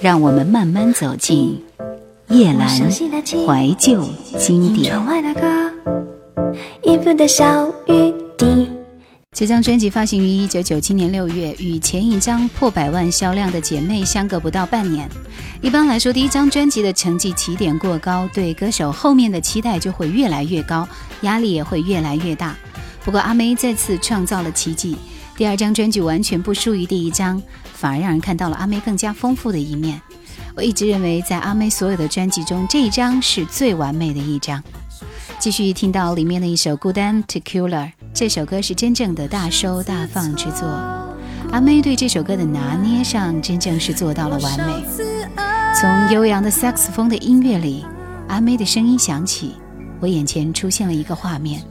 让我们慢慢走进叶阑怀旧经典。这张专辑发行于一九九七年六月，与前一张破百万销量的《姐妹》相隔不到半年。一般来说，第一张专辑的成绩起点过高，对歌手后面的期待就会越来越高，压力也会越来越大。不过阿妹再次创造了奇迹，第二张专辑完全不输于第一张，反而让人看到了阿妹更加丰富的一面。我一直认为，在阿妹所有的专辑中，这一张是最完美的一张。继续听到里面的一首《孤单 Tequila》，这首歌是真正的大收大放之作。阿妹对这首歌的拿捏上，真正是做到了完美。从悠扬的萨克斯风的音乐里，阿妹的声音响起，我眼前出现了一个画面：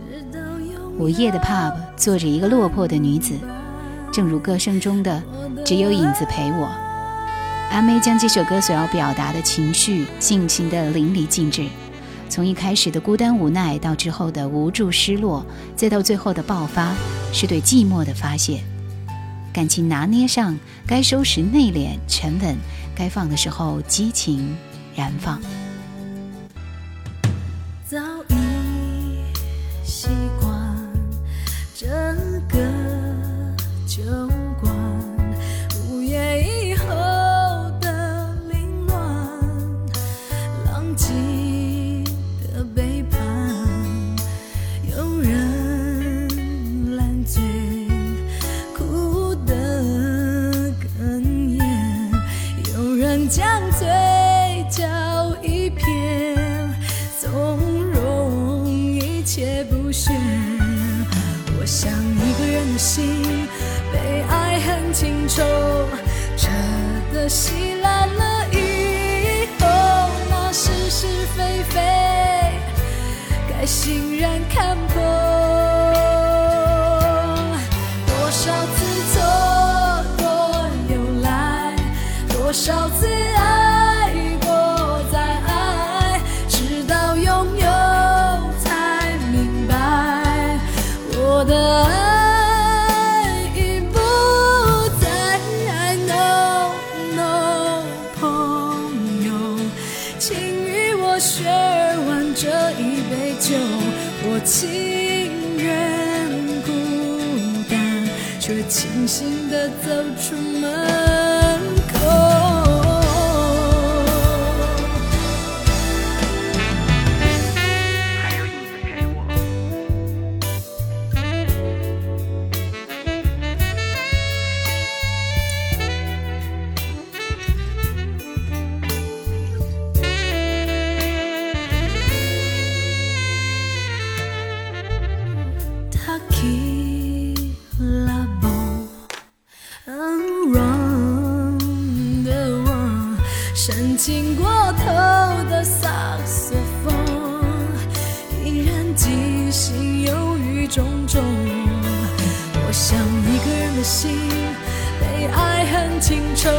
午夜的 pub，坐着一个落魄的女子，正如歌声中的“只有影子陪我”。阿妹将这首歌所要表达的情绪尽情的淋漓尽致。从一开始的孤单无奈，到之后的无助失落，再到最后的爆发，是对寂寞的发泄。感情拿捏上，该收拾内敛沉稳，该放的时候激情燃放。早已习惯这个就清醒地走出的心被爱恨情仇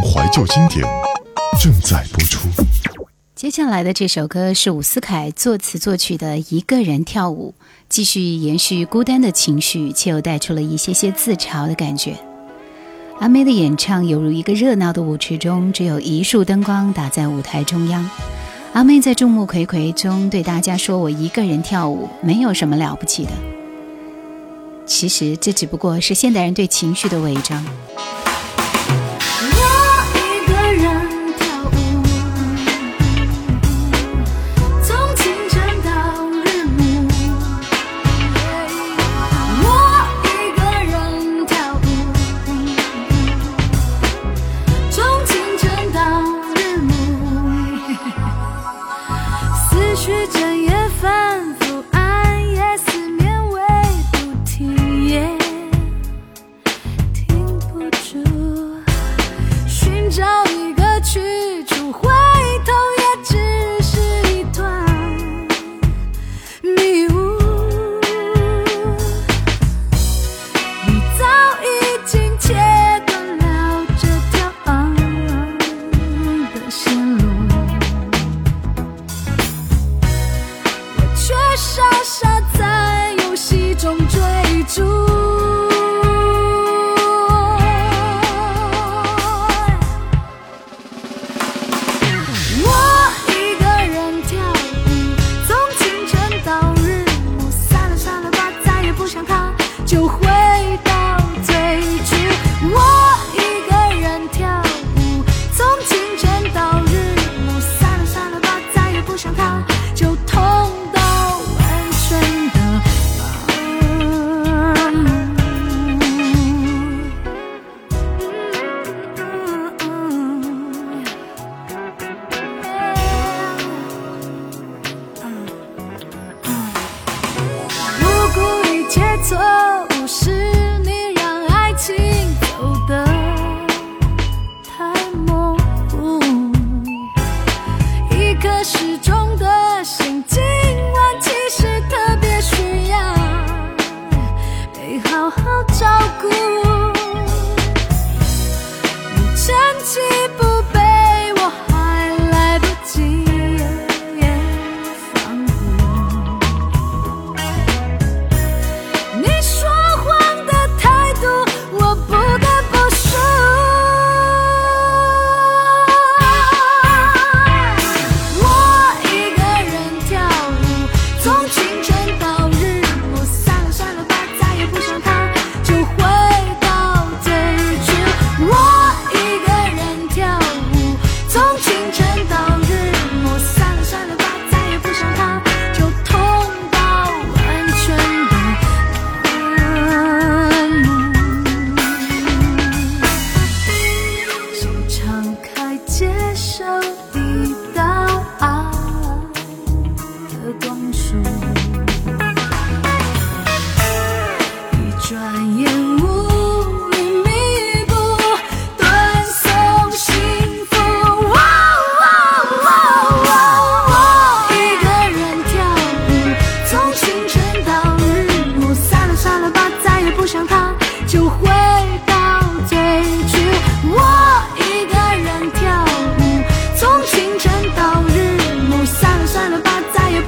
怀旧经典正在播出。接下来的这首歌是伍思凯作词作曲的《一个人跳舞》，继续延续孤单的情绪，却又带出了一些些自嘲的感觉。阿妹的演唱犹如一个热闹的舞池中，只有一束灯光打在舞台中央。阿妹在众目睽睽中对大家说：“我一个人跳舞，没有什么了不起的。”其实，这只不过是现代人对情绪的伪装。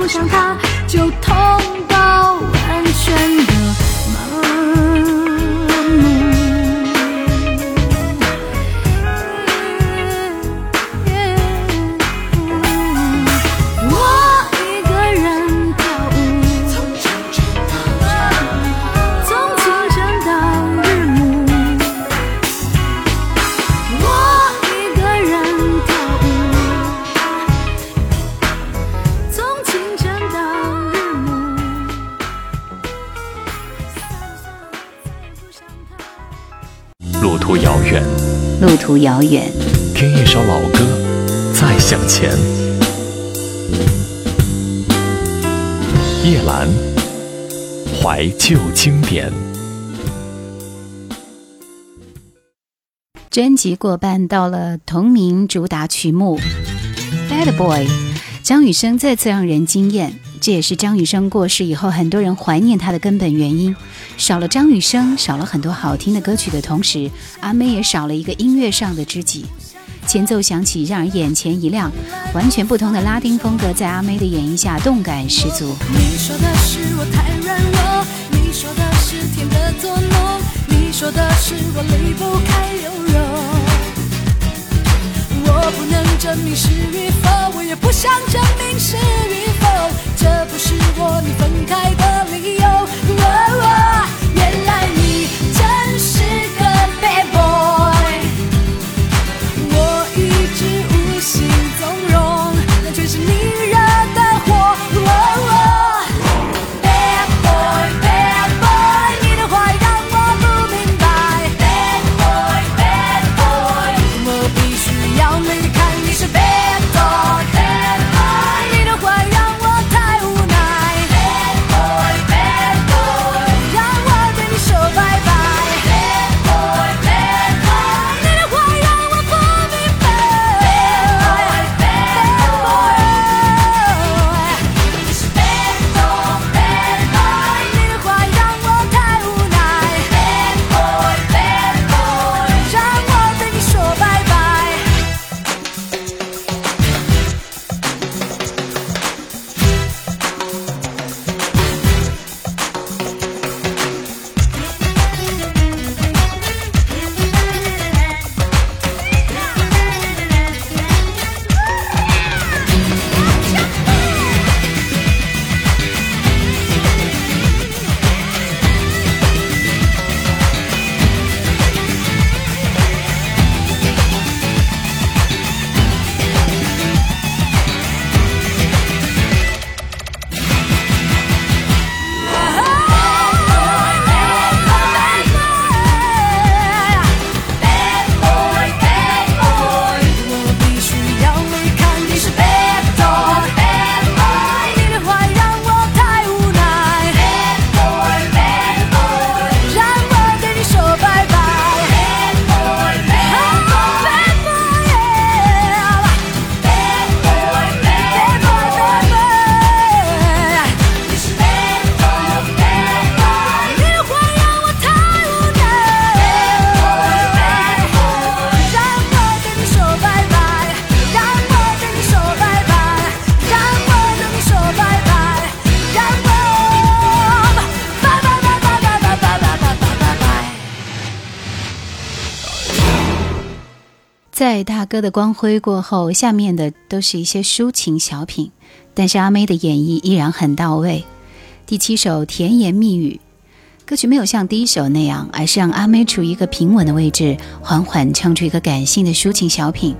想他就。途遥远，听一首老歌，再向前。叶兰，怀旧经典。专辑过半，到了同名主打曲目《Bad Boy》，张雨生再次让人惊艳。这也是张雨生过世以后，很多人怀念他的根本原因。少了张雨生，少了很多好听的歌曲的同时，阿妹也少了一个音乐上的知己。前奏响起，让人眼前一亮。完全不同的拉丁风格，在阿妹的演绎下，动感十足。你说的是我太软弱，你说的是天的作弄，你说的是我离不开柔柔。我不能证明是与否，我也不想证明是与否，在大哥的光辉过后，下面的都是一些抒情小品，但是阿妹的演绎依然很到位。第七首《甜言蜜语》，歌曲没有像第一首那样，而是让阿妹处于一个平稳的位置，缓缓唱出一个感性的抒情小品，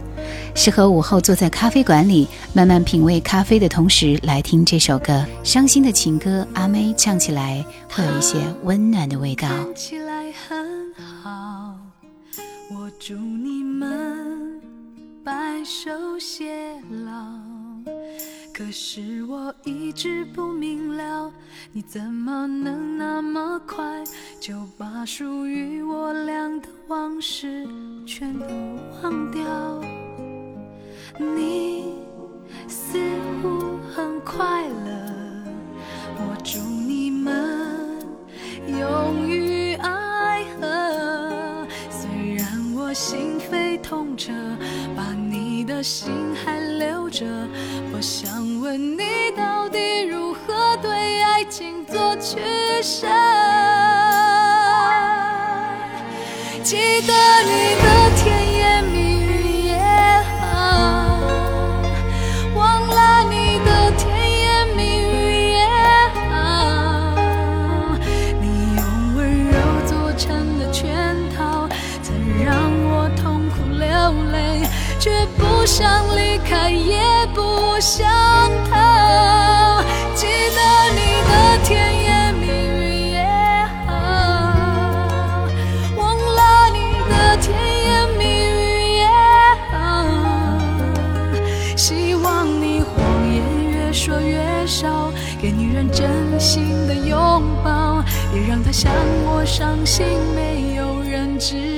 适合午后坐在咖啡馆里慢慢品味咖啡的同时来听这首歌。伤心的情歌，阿妹唱起来会有一些温暖的味道。看起来很好，我祝你们白首偕老。可是我一直不明了，你怎么能那么快就把属于我俩的往事全都忘掉？你似乎很快乐，我祝你们永浴爱河。虽然我心扉痛彻，心还留着，我想问你到底如何对爱情做取舍？记得你的甜言蜜语也好，忘了你的甜言蜜语也好，你用温柔做成了圈套，曾让我痛苦流泪，却不想离开，也不想逃。记得你的甜言蜜语也好，忘了你的甜言蜜语也好。希望你谎言越说越少，给女人真心的拥抱，别让她像我伤心，没有人知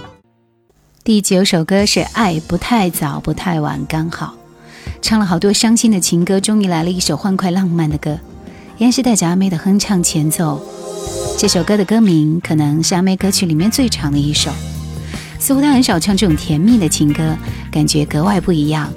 第九首歌是爱不太早不太晚刚好唱了好多伤心的情歌终于来了一首欢快浪漫的歌依然是带着阿妹的哼唱前奏。这首歌的歌名可能是阿妹歌曲里面最长的一首。似乎她很少唱这种甜蜜的情歌感觉格外不一样。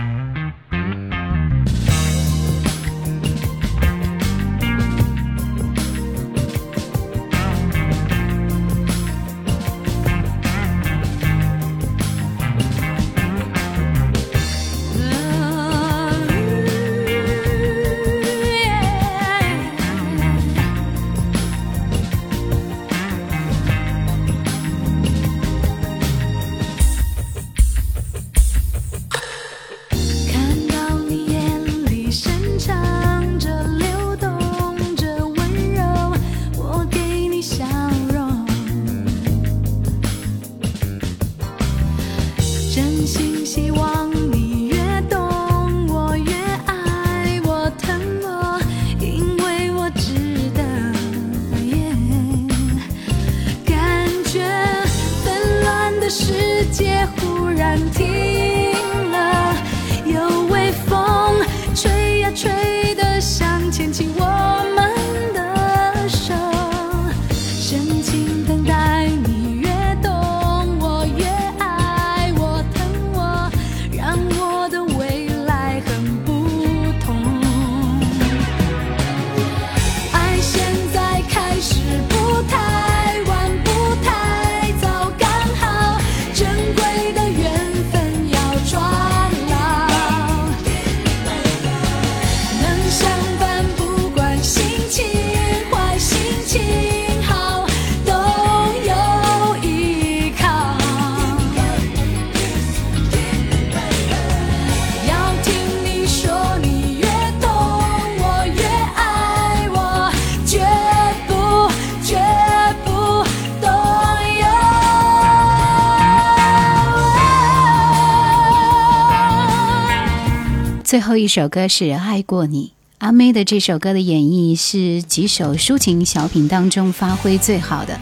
最后一首歌是《爱过你》，阿妹的这首歌的演绎是几首抒情小品当中发挥最好的，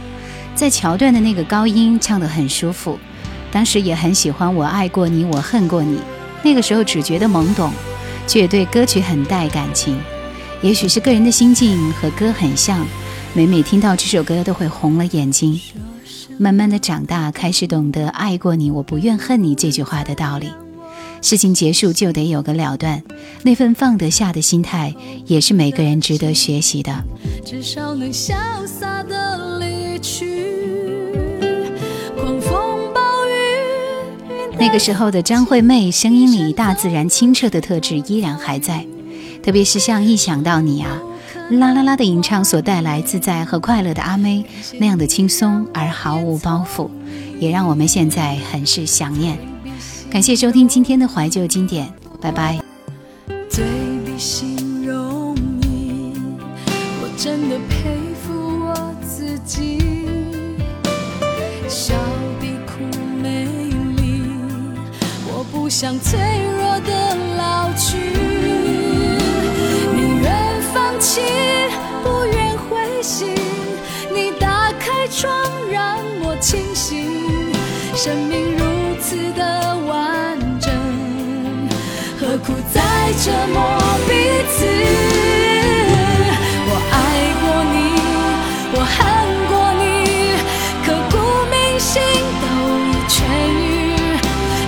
在桥段的那个高音唱得很舒服。当时也很喜欢《我爱过你，我恨过你》，那个时候只觉得懵懂，却也对歌曲很带感情。也许是个人的心境和歌很像，每每听到这首歌都会红了眼睛。慢慢的长大，开始懂得“爱过你，我不愿恨你”这句话的道理。事情结束就得有个了断，那份放得下的心态，也是每个人值得学习的。至少能潇洒的离去。狂风暴雨，那个时候的张惠妹声音里大自然清澈的特质依然还在，特别是像一想到你啊，啦啦啦的吟唱所带来自在和快乐的阿妹那样的轻松而毫无包袱，也让我们现在很是想念。感谢收听今天的怀旧经典，拜拜。嘴比心容易，我真的佩服我自己。笑比哭美丽，我不想脆弱的老去。宁愿放弃，不愿灰心。你打开窗让我清醒，生命如此的在折磨彼此？我爱过你，我恨过你，刻骨铭心都已痊愈。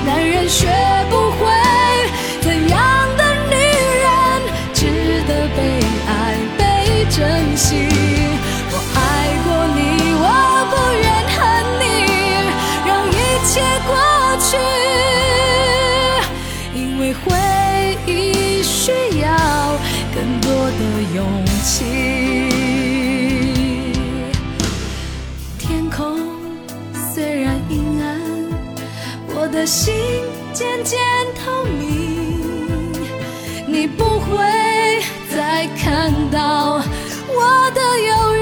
男人学不会怎样的女人值得被爱、被珍惜。我爱过你，我不愿恨你，让一切过去。因为回忆需要更多的勇气。天空虽然阴暗，我的心渐渐透明，你不会再看到我的忧